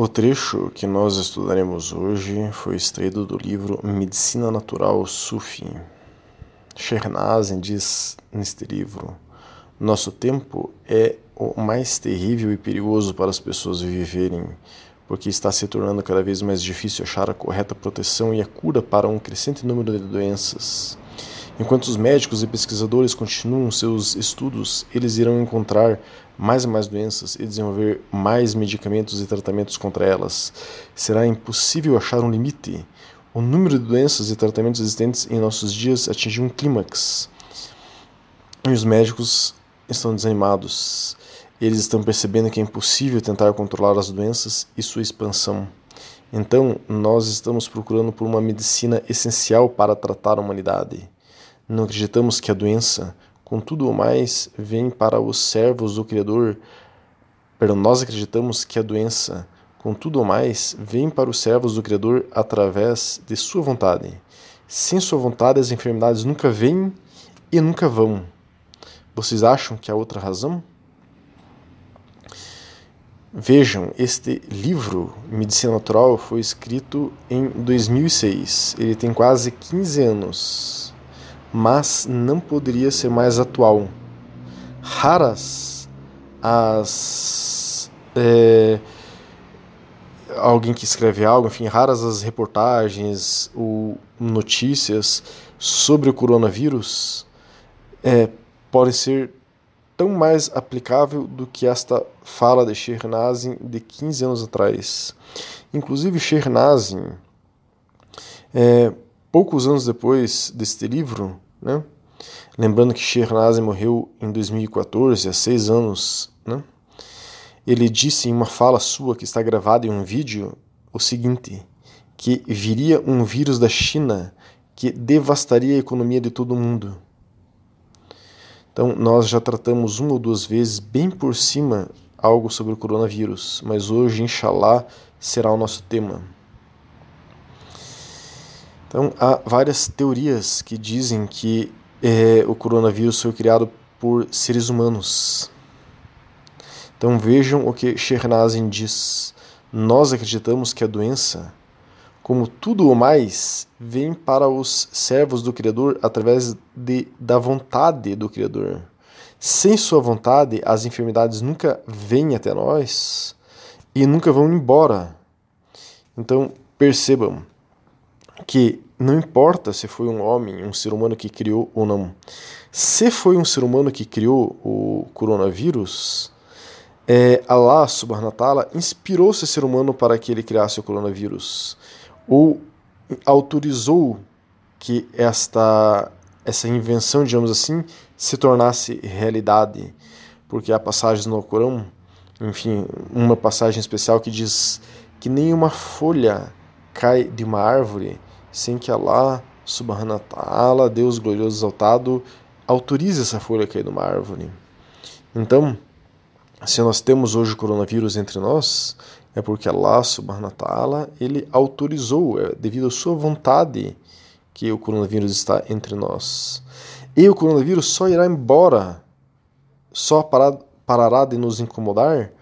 O trecho que nós estudaremos hoje foi extraído do livro Medicina Natural Sufi. Shernazin diz neste livro: Nosso tempo é o mais terrível e perigoso para as pessoas viverem, porque está se tornando cada vez mais difícil achar a correta proteção e a cura para um crescente número de doenças. Enquanto os médicos e pesquisadores continuam seus estudos, eles irão encontrar mais e mais doenças e desenvolver mais medicamentos e tratamentos contra elas. Será impossível achar um limite. O número de doenças e tratamentos existentes em nossos dias atingiu um clímax. E os médicos estão desanimados. Eles estão percebendo que é impossível tentar controlar as doenças e sua expansão. Então, nós estamos procurando por uma medicina essencial para tratar a humanidade. Não acreditamos que a doença, com tudo o mais, vem para os servos do Criador. Pero nós acreditamos que a doença, com tudo o mais, vem para os servos do Criador através de sua vontade. Sem sua vontade, as enfermidades nunca vêm e nunca vão. Vocês acham que há outra razão? Vejam, este livro, Medicina Natural, foi escrito em 2006. Ele tem quase 15 anos mas não poderia ser mais atual. Raras as. É, alguém que escreve algo, enfim, raras as reportagens ou notícias sobre o coronavírus é, podem ser tão mais aplicável do que esta fala de Shernazin de 15 anos atrás. Inclusive, Shernazin é, poucos anos depois deste livro, né? lembrando que Shernazem morreu em 2014, há seis anos, né? ele disse em uma fala sua que está gravada em um vídeo o seguinte: que viria um vírus da China que devastaria a economia de todo mundo. Então, nós já tratamos uma ou duas vezes, bem por cima, algo sobre o coronavírus, mas hoje, inshallah, será o nosso tema. Então, há várias teorias que dizem que é, o coronavírus foi criado por seres humanos. Então, vejam o que Shernazin diz. Nós acreditamos que a doença, como tudo o mais, vem para os servos do Criador através de, da vontade do Criador. Sem sua vontade, as enfermidades nunca vêm até nós e nunca vão embora. Então, percebam que não importa se foi um homem, um ser humano que criou ou não. Se foi um ser humano que criou o coronavírus, é, Allah subhanahu wa ta'ala inspirou esse ser humano para que ele criasse o coronavírus. Ou autorizou que esta, essa invenção, digamos assim, se tornasse realidade. Porque há passagens no Corão, enfim, uma passagem especial que diz que nenhuma folha cai de uma árvore sem que Allah, subhanahu wa ta'ala, Deus glorioso exaltado, autorize essa folha cair numa árvore. Então, se nós temos hoje o coronavírus entre nós, é porque Allah, subhanahu wa ta'ala, ele autorizou, é devido à sua vontade, que o coronavírus está entre nós. E o coronavírus só irá embora, só parará de nos incomodar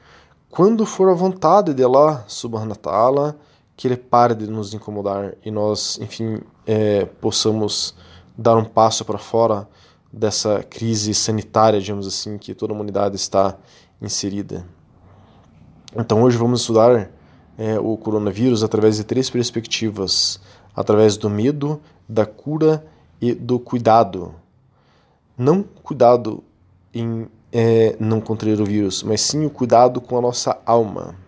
quando for a vontade de Allah, subhanahu wa ta'ala, que ele pare de nos incomodar e nós, enfim, é, possamos dar um passo para fora dessa crise sanitária, digamos assim, que toda a humanidade está inserida. Então hoje vamos estudar é, o coronavírus através de três perspectivas: através do medo, da cura e do cuidado. Não cuidado em é, não contrair o vírus, mas sim o cuidado com a nossa alma.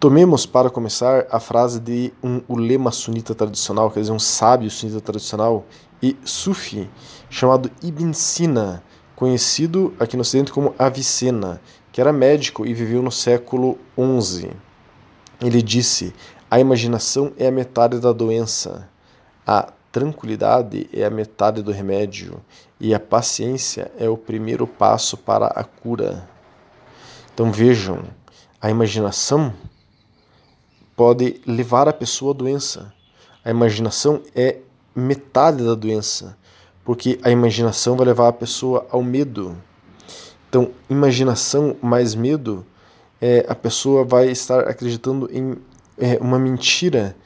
Tomemos para começar a frase de um ulema sunita tradicional, quer dizer, um sábio sunita tradicional e sufi, chamado Ibn Sina, conhecido aqui no ocidente como Avicena, que era médico e viveu no século XI. Ele disse: A imaginação é a metade da doença, a tranquilidade é a metade do remédio e a paciência é o primeiro passo para a cura. Então vejam, a imaginação pode levar a pessoa à doença. A imaginação é metade da doença, porque a imaginação vai levar a pessoa ao medo. Então, imaginação mais medo é, a pessoa vai estar acreditando em é, uma mentira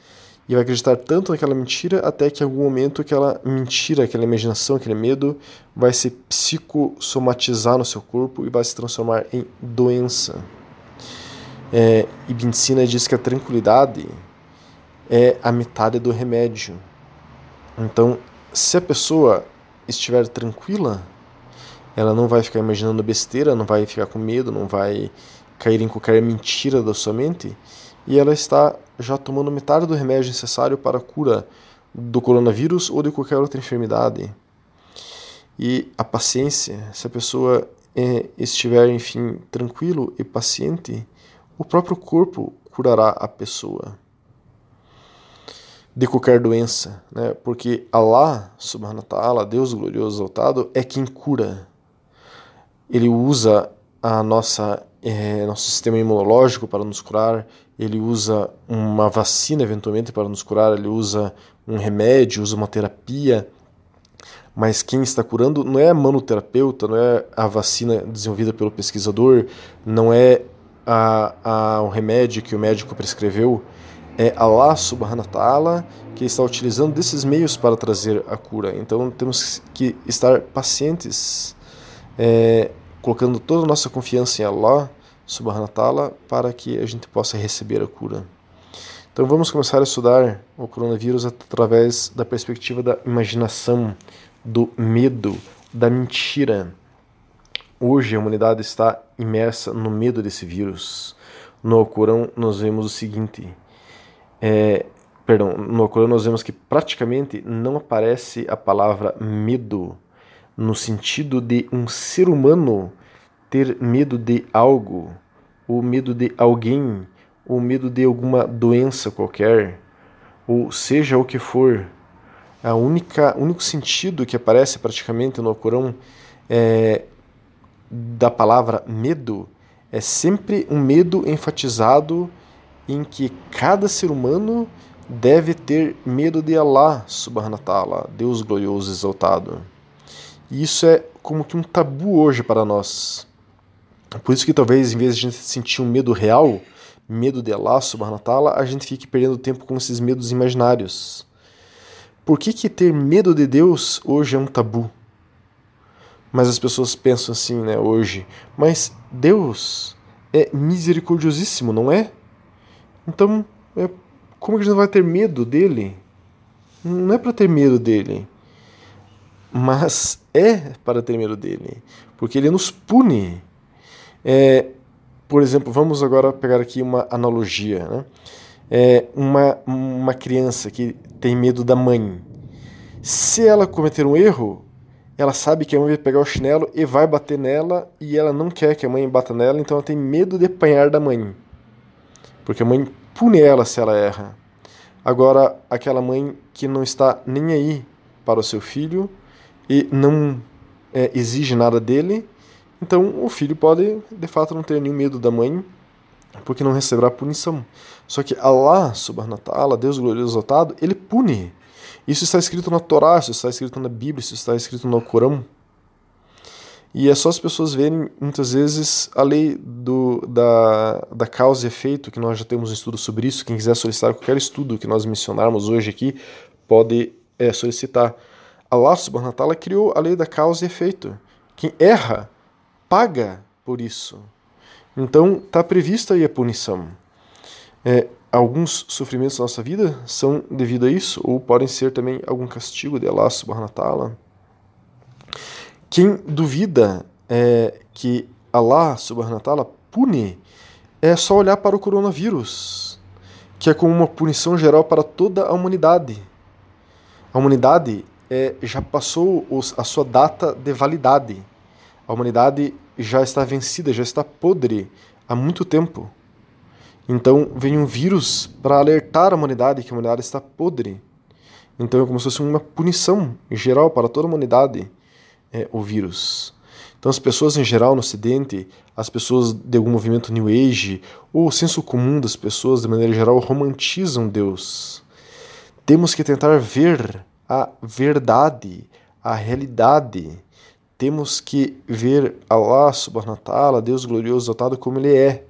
e vai acreditar tanto naquela mentira até que em algum momento aquela mentira, aquela imaginação, aquele medo vai se psicossomatizar no seu corpo e vai se transformar em doença. É, Ibn Sina diz que a tranquilidade é a metade do remédio. Então, se a pessoa estiver tranquila, ela não vai ficar imaginando besteira, não vai ficar com medo, não vai cair em qualquer mentira da sua mente, e ela está já tomando metade do remédio necessário para a cura do coronavírus ou de qualquer outra enfermidade. E a paciência, se a pessoa é, estiver, enfim, tranquilo e paciente, o próprio corpo curará a pessoa de qualquer doença, né? Porque Allah, subhanahu wa ta'ala, Deus glorioso exaltado, é quem cura. Ele usa a nossa é, nosso sistema imunológico para nos curar, ele usa uma vacina eventualmente para nos curar, ele usa um remédio, usa uma terapia. Mas quem está curando não é a manoterapeuta, não é a vacina desenvolvida pelo pesquisador, não é a, a, remédio que o médico prescreveu, é Allah subhanahu wa ta'ala que está utilizando desses meios para trazer a cura. Então temos que estar pacientes, é, colocando toda a nossa confiança em Allah subhanahu wa ta'ala para que a gente possa receber a cura. Então vamos começar a estudar o coronavírus através da perspectiva da imaginação, do medo, da mentira. Hoje a humanidade está imersa no medo desse vírus. No Alcorão nós vemos o seguinte: é, perdão, no Alcorão nós vemos que praticamente não aparece a palavra medo no sentido de um ser humano ter medo de algo, ou medo de alguém, ou medo de alguma doença qualquer, ou seja o que for. A única único sentido que aparece praticamente no Corão é, da palavra medo é sempre um medo enfatizado em que cada ser humano deve ter medo de Allah subhanahu wa ta'ala, Deus glorioso exaltado. E isso é como que um tabu hoje para nós. Por isso que talvez, em vez de a gente sentir um medo real, medo de Allah subhanahu wa ta'ala, a gente fique perdendo tempo com esses medos imaginários. Por que, que ter medo de Deus hoje é um tabu? Mas as pessoas pensam assim, né, hoje. Mas Deus é misericordiosíssimo, não é? Então, é, como que a gente vai ter medo dele? Não é para ter medo dele, mas é para ter medo dele, porque ele nos pune é, por exemplo, vamos agora pegar aqui uma analogia. Né? É, uma, uma criança que tem medo da mãe. Se ela cometer um erro, ela sabe que a mãe vai pegar o chinelo e vai bater nela e ela não quer que a mãe bata nela, então ela tem medo de apanhar da mãe. Porque a mãe pune ela se ela erra. Agora, aquela mãe que não está nem aí para o seu filho e não é, exige nada dele, então o filho pode, de fato, não ter nenhum medo da mãe, porque não receberá punição. Só que Allah, subhanahu wa ta'ala, Deus glorioso exaltado, ele pune. Isso está escrito na Torá, isso está escrito na Bíblia, isso está escrito no Corão. E é só as pessoas verem, muitas vezes, a lei do, da, da causa e efeito, que nós já temos um estudo sobre isso. Quem quiser solicitar qualquer estudo que nós mencionarmos hoje aqui, pode é, solicitar. Allah subhanahu wa ta'ala criou a lei da causa e efeito. Quem erra paga por isso. Então está prevista aí a punição. É, alguns sofrimentos da nossa vida são devido a isso, ou podem ser também algum castigo de Allah subhanahu wa ta'ala. Quem duvida é, que Allah subhanahu wa ta'ala pune, é só olhar para o coronavírus, que é como uma punição geral para toda a humanidade. A humanidade é, já passou os, a sua data de validade. A humanidade já está vencida, já está podre há muito tempo. Então vem um vírus para alertar a humanidade que a humanidade está podre. Então é como se fosse uma punição geral para toda a humanidade, é, o vírus. Então as pessoas em geral no Ocidente, as pessoas de algum movimento New Age, ou o senso comum das pessoas de maneira geral, romantizam Deus. Temos que tentar ver a verdade, a realidade temos que ver Allah subhanahu wa ta'ala, Deus glorioso exaltado, como ele é.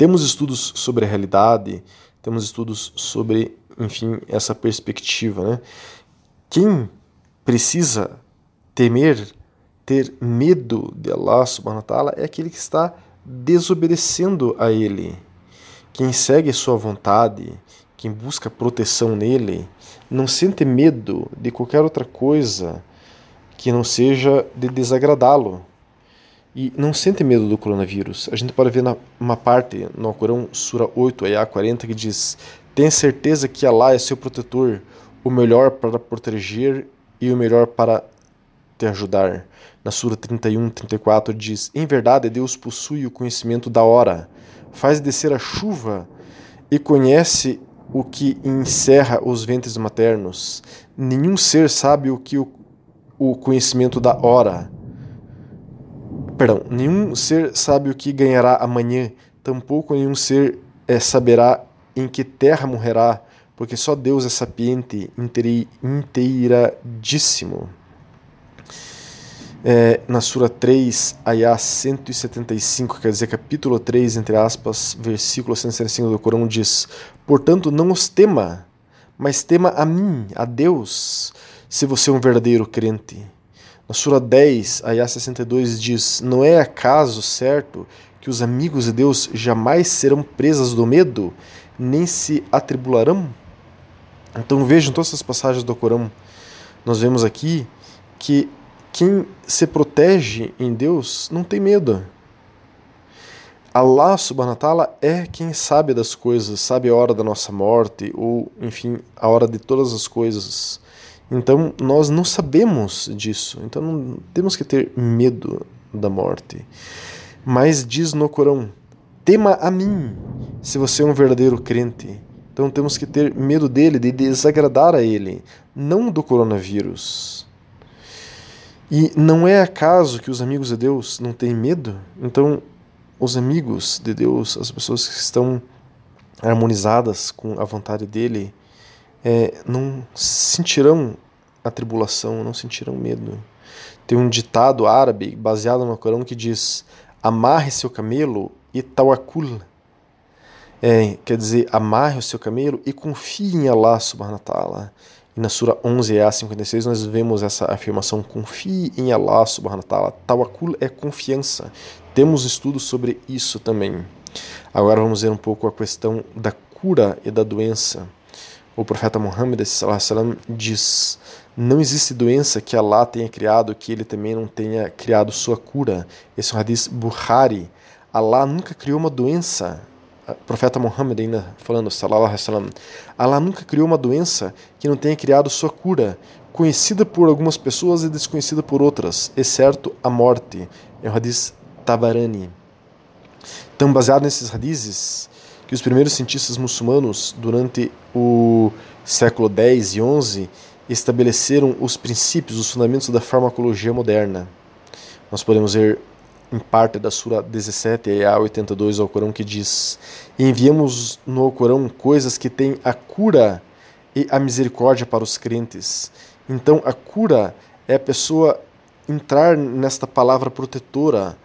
Temos estudos sobre a realidade, temos estudos sobre, enfim, essa perspectiva, né? Quem precisa temer, ter medo de Allah subhanahu wa ta'ala é aquele que está desobedecendo a ele. Quem segue sua vontade, quem busca proteção nele, não sente medo de qualquer outra coisa que não seja de desagradá-lo. E não sente medo do coronavírus. A gente pode ver na, uma parte no Corão, Sura 8, Ayah 40, que diz: Tenha certeza que Allah é seu protetor, o melhor para proteger e o melhor para te ajudar. Na Sura 31, 34 diz: Em verdade, Deus possui o conhecimento da hora, faz descer a chuva e conhece o que encerra os ventres maternos. Nenhum ser sabe o que o, o conhecimento da hora Perdão, nenhum ser sabe o que ganhará amanhã, tampouco nenhum ser é, saberá em que terra morrerá, porque só Deus é sapiente, inteiradíssimo. É, na Sura 3, Ayah 175, quer dizer, capítulo 3, entre aspas, versículo 175 do Corão, diz: Portanto, não os tema, mas tema a mim, a Deus, se você é um verdadeiro crente. Na Sura 10, Ayah 62 diz: Não é acaso certo que os amigos de Deus jamais serão presas do medo, nem se atribularão? Então vejam todas essas passagens do Corão. Nós vemos aqui que quem se protege em Deus não tem medo. Allah subhanahu wa ta'ala é quem sabe das coisas, sabe a hora da nossa morte, ou enfim, a hora de todas as coisas. Então nós não sabemos disso, então não temos que ter medo da morte. Mas diz no Corão: tema a mim, se você é um verdadeiro crente. Então temos que ter medo dele, de desagradar a ele, não do coronavírus. E não é acaso que os amigos de Deus não têm medo? Então, os amigos de Deus, as pessoas que estão harmonizadas com a vontade dele, é, não sentirão a tribulação, não sentirão medo. Tem um ditado árabe baseado no Corão que diz: amarre seu camelo e tawakul. É, quer dizer, amarre o seu camelo e confie em Allah subhanahu wa ta'ala. E na Sura 11 a 56 nós vemos essa afirmação: confie em Allah subhanahu wa ta'ala. Tawakul é confiança. Temos estudos sobre isso também. Agora vamos ver um pouco a questão da cura e da doença o profeta Muhammad diz: Não existe doença que Allah tenha criado que ele também não tenha criado sua cura. Esse é um hadith Bukhari. Allah nunca criou uma doença. O profeta Muhammad ainda falando, sallallahu alaihi Allah nunca criou uma doença que não tenha criado sua cura, conhecida por algumas pessoas e desconhecida por outras, exceto a morte. É um hadith Tabarani. Então, baseado nesses hadiths, que os primeiros cientistas muçulmanos, durante o século X e XI, estabeleceram os princípios, os fundamentos da farmacologia moderna. Nós podemos ver em parte da Sura 17 e a 82 ao Corão que diz: Enviamos no Corão coisas que têm a cura e a misericórdia para os crentes. Então a cura é a pessoa entrar nesta palavra protetora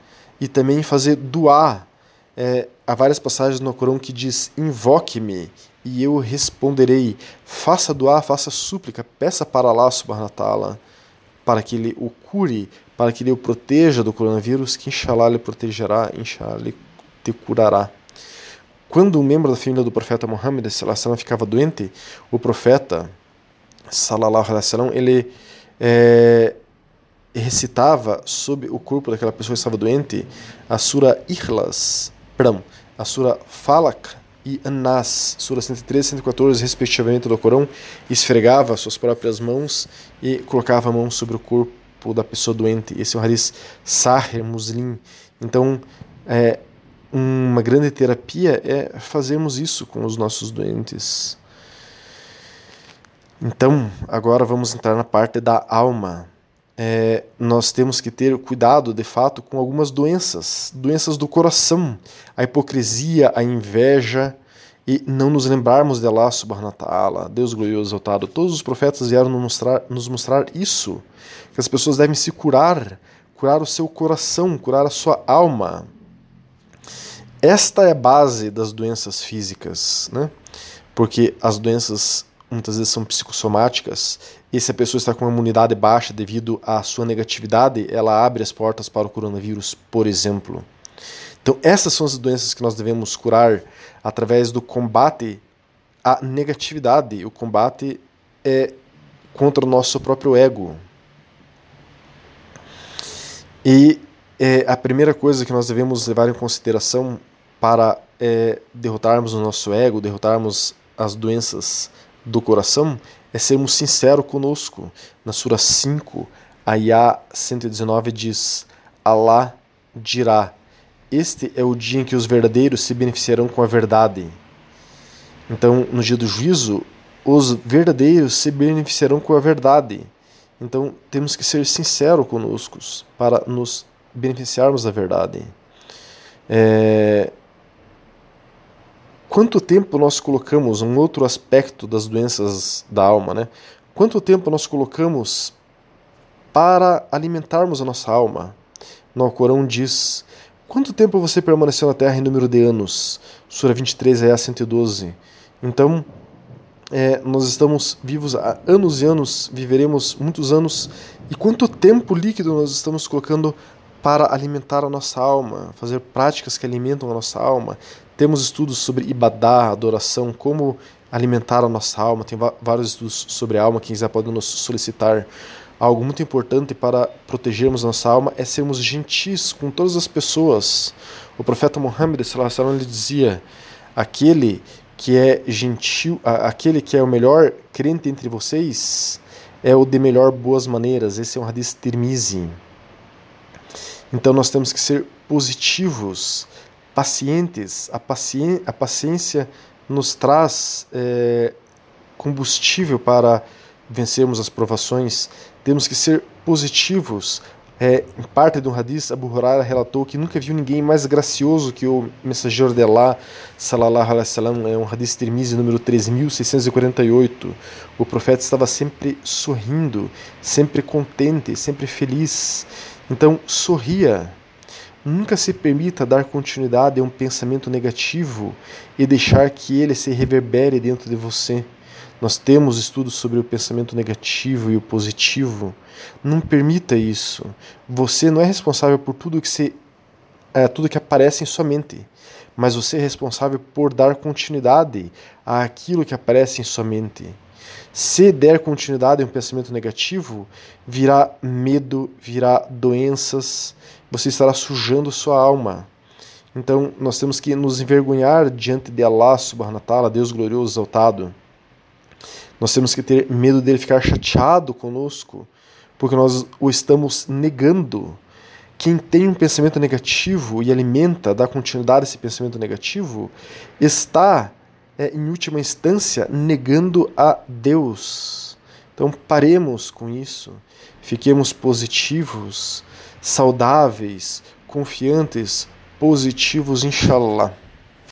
e também fazer doar é, há várias passagens no Corão que diz: Invoque-me e eu responderei. Faça doar, faça súplica, peça para Allah subhanahu wa para que ele o cure, para que ele o proteja do coronavírus, que inshallah ele protegerá, inshallah ele te curará. Quando um membro da família do profeta Muhammad sallam, ficava doente, o profeta sallallahu alaihi wasallam, ele é, recitava sobre o corpo daquela pessoa que estava doente a sura Ikhlas, perdão, a sura Falak e An-Nas, sura 113 e 114, respectivamente do Corão, esfregava suas próprias mãos e colocava a mão sobre o corpo da pessoa doente. Esse é o hadith Sahir Muslim. Então, é, uma grande terapia é fazermos isso com os nossos doentes. Então, agora vamos entrar na parte da alma é, nós temos que ter cuidado, de fato, com algumas doenças, doenças do coração, a hipocrisia, a inveja e não nos lembrarmos de Allah subhanahu wa ta'ala, Deus glorioso exaltado. Todos os profetas vieram nos mostrar, nos mostrar isso, que as pessoas devem se curar, curar o seu coração, curar a sua alma. esta é a base das doenças físicas, né? Porque as doenças muitas vezes são psicossomáticas, e se a pessoa está com uma imunidade baixa devido à sua negatividade, ela abre as portas para o coronavírus, por exemplo. Então, essas são as doenças que nós devemos curar através do combate à negatividade. O combate é contra o nosso próprio ego. E é, a primeira coisa que nós devemos levar em consideração para é, derrotarmos o nosso ego, derrotarmos as doenças do coração é sermos sinceros conosco. Na Sura 5, Ayah 119 diz: Alá dirá: Este é o dia em que os verdadeiros se beneficiarão com a verdade. Então, no dia do juízo, os verdadeiros se beneficiarão com a verdade. Então, temos que ser sinceros conosco para nos beneficiarmos da verdade. É, quanto tempo nós colocamos um outro aspecto das doenças da alma, né? Quanto tempo nós colocamos para alimentarmos a nossa alma? No Corão diz: Quanto tempo você permaneceu na terra em número de anos? Sura 23, é a 112. Então, é, nós estamos vivos há anos e anos, viveremos muitos anos. E quanto tempo líquido nós estamos colocando para alimentar a nossa alma, fazer práticas que alimentam a nossa alma, temos estudos sobre Ibadá, adoração, como alimentar a nossa alma. Tem vários estudos sobre a alma. Quem quiser pode nos solicitar. Algo muito importante para protegermos nossa alma é sermos gentis com todas as pessoas. O profeta Muhammad ele dizia: aquele que é gentil, aquele que é o melhor crente entre vocês é o de melhor boas maneiras. Esse é um hadith Tirmizi. Então nós temos que ser positivos pacientes. A, paci a paciência nos traz é, combustível para vencermos as provações. Temos que ser positivos. É, em parte do hadith, Abu Huraira relatou que nunca viu ninguém mais gracioso que o mensageiro de Allah, salallahu alaihi wasallam, é um hadith Tirmizi número 3648. O profeta estava sempre sorrindo, sempre contente, sempre feliz. Então, sorria, Nunca se permita dar continuidade a um pensamento negativo e deixar que ele se reverbere dentro de você. Nós temos estudos sobre o pensamento negativo e o positivo. Não permita isso. Você não é responsável por tudo que se, é, tudo que aparece em sua mente, mas você é responsável por dar continuidade àquilo que aparece em sua mente. Se der continuidade a um pensamento negativo, virá medo, virá doenças, você estará sujando sua alma. Então, nós temos que nos envergonhar diante de Allah subhanahu wa ta'ala, Deus glorioso exaltado. Nós temos que ter medo dele ficar chateado conosco, porque nós o estamos negando. Quem tem um pensamento negativo e alimenta, dá continuidade a esse pensamento negativo, está, é, em última instância, negando a Deus. Então paremos com isso, fiquemos positivos, saudáveis, confiantes, positivos, inshallah.